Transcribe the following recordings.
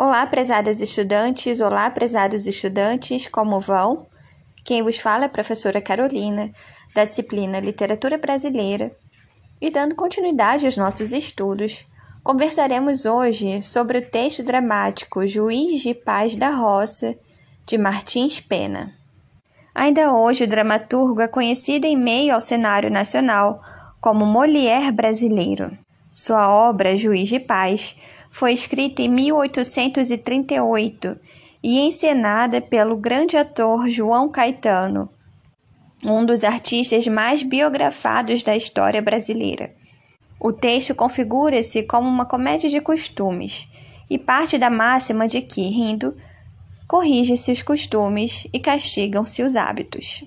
Olá, prezadas estudantes, olá, prezados estudantes, como vão? Quem vos fala é a professora Carolina, da disciplina Literatura Brasileira, e dando continuidade aos nossos estudos, conversaremos hoje sobre o texto dramático Juiz de Paz da Roça, de Martins Pena. Ainda hoje, o dramaturgo é conhecido em meio ao cenário nacional como Molière brasileiro. Sua obra Juiz de Paz foi escrita em 1838 e encenada pelo grande ator João Caetano, um dos artistas mais biografados da história brasileira. O texto configura-se como uma comédia de costumes e parte da máxima de que, rindo, corrige-se os costumes e castigam-se os hábitos.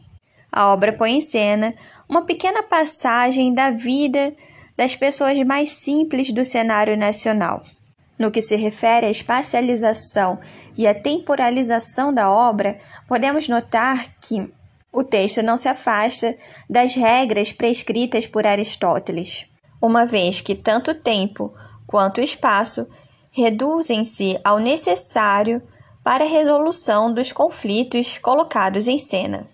A obra põe em cena uma pequena passagem da vida das pessoas mais simples do cenário nacional. No que se refere à espacialização e à temporalização da obra, podemos notar que o texto não se afasta das regras prescritas por Aristóteles, uma vez que tanto tempo quanto espaço reduzem-se ao necessário para a resolução dos conflitos colocados em cena.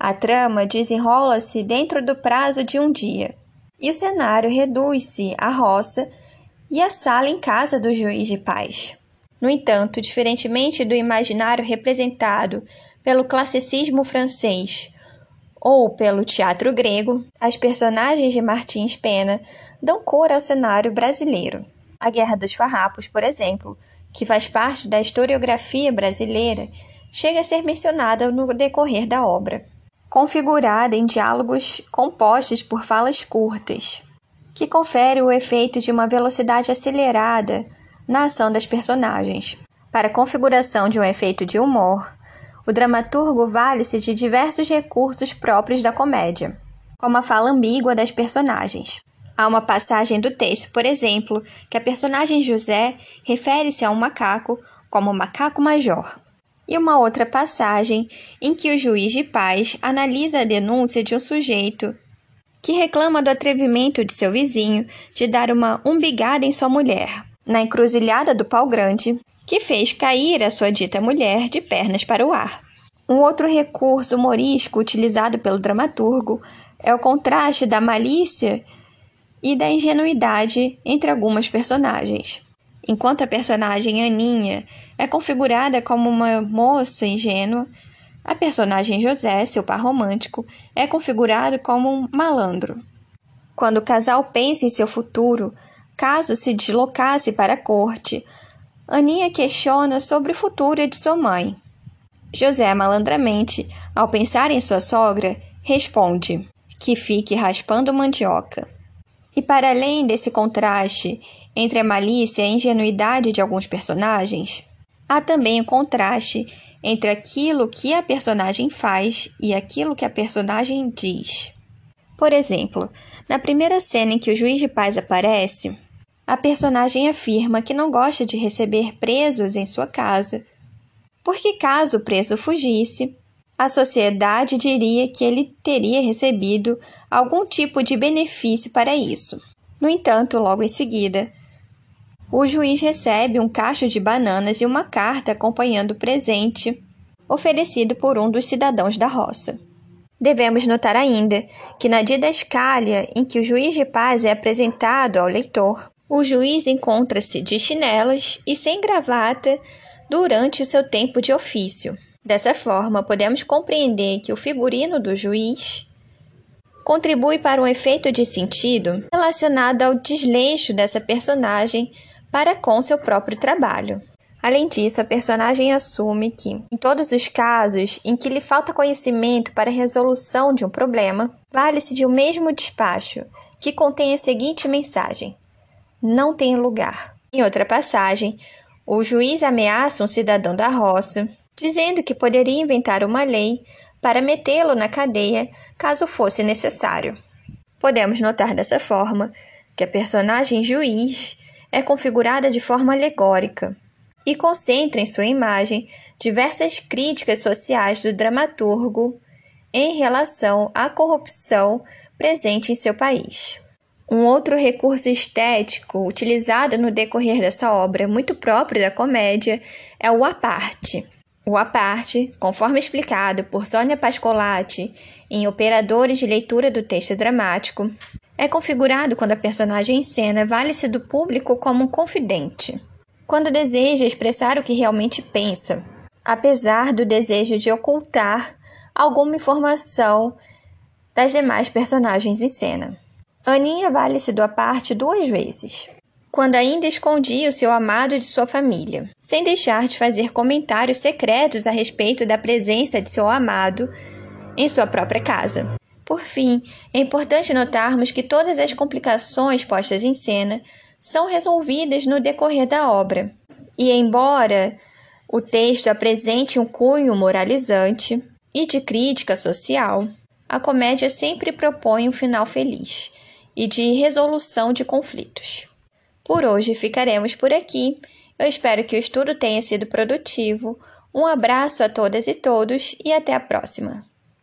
A trama desenrola-se dentro do prazo de um dia, e o cenário reduz-se à roça e à sala em casa do juiz de paz. No entanto, diferentemente do imaginário representado pelo classicismo francês ou pelo teatro grego, as personagens de Martins Pena dão cor ao cenário brasileiro. A Guerra dos Farrapos, por exemplo, que faz parte da historiografia brasileira, chega a ser mencionada no decorrer da obra. Configurada em diálogos compostos por falas curtas, que confere o efeito de uma velocidade acelerada na ação das personagens. Para a configuração de um efeito de humor, o dramaturgo vale-se de diversos recursos próprios da comédia, como a fala ambígua das personagens, Há uma passagem do texto, por exemplo, que a personagem José refere-se a um macaco como macaco major. E uma outra passagem em que o juiz de paz analisa a denúncia de um sujeito que reclama do atrevimento de seu vizinho de dar uma umbigada em sua mulher, na encruzilhada do pau grande, que fez cair a sua dita mulher de pernas para o ar. Um outro recurso humorístico utilizado pelo dramaturgo é o contraste da malícia e da ingenuidade entre algumas personagens. Enquanto a personagem Aninha é configurada como uma moça ingênua, a personagem José, seu par romântico, é configurado como um malandro. Quando o casal pensa em seu futuro, caso se deslocasse para a corte, Aninha questiona sobre o futuro de sua mãe. José, malandramente, ao pensar em sua sogra, responde que fique raspando mandioca. E para além desse contraste entre a malícia e a ingenuidade de alguns personagens, há também o contraste entre aquilo que a personagem faz e aquilo que a personagem diz. Por exemplo, na primeira cena em que o juiz de paz aparece, a personagem afirma que não gosta de receber presos em sua casa, porque caso o preso fugisse, a sociedade diria que ele teria recebido algum tipo de benefício para isso. No entanto, logo em seguida, o juiz recebe um cacho de bananas e uma carta acompanhando o presente oferecido por um dos cidadãos da roça. Devemos notar ainda que na didascália em que o juiz de paz é apresentado ao leitor, o juiz encontra-se de chinelas e sem gravata durante o seu tempo de ofício. Dessa forma, podemos compreender que o figurino do juiz contribui para um efeito de sentido relacionado ao desleixo dessa personagem para com seu próprio trabalho. Além disso, a personagem assume que, em todos os casos em que lhe falta conhecimento para a resolução de um problema, vale-se de um mesmo despacho que contém a seguinte mensagem: Não tem lugar. Em outra passagem, o juiz ameaça um cidadão da roça dizendo que poderia inventar uma lei para metê-lo na cadeia caso fosse necessário. Podemos notar dessa forma que a personagem juiz é configurada de forma alegórica e concentra em sua imagem diversas críticas sociais do dramaturgo em relação à corrupção presente em seu país. Um outro recurso estético utilizado no decorrer dessa obra, muito próprio da comédia, é o aparte. O aparte, conforme explicado por Sônia Pascolati em Operadores de Leitura do Texto Dramático, é configurado quando a personagem em cena vale-se do público como um confidente, quando deseja expressar o que realmente pensa, apesar do desejo de ocultar alguma informação das demais personagens em cena. Aninha vale-se do aparte duas vezes. Quando ainda escondia o seu amado de sua família, sem deixar de fazer comentários secretos a respeito da presença de seu amado em sua própria casa. Por fim, é importante notarmos que todas as complicações postas em cena são resolvidas no decorrer da obra. E embora o texto apresente um cunho moralizante e de crítica social, a comédia sempre propõe um final feliz e de resolução de conflitos. Por hoje ficaremos por aqui. Eu espero que o estudo tenha sido produtivo. Um abraço a todas e todos e até a próxima!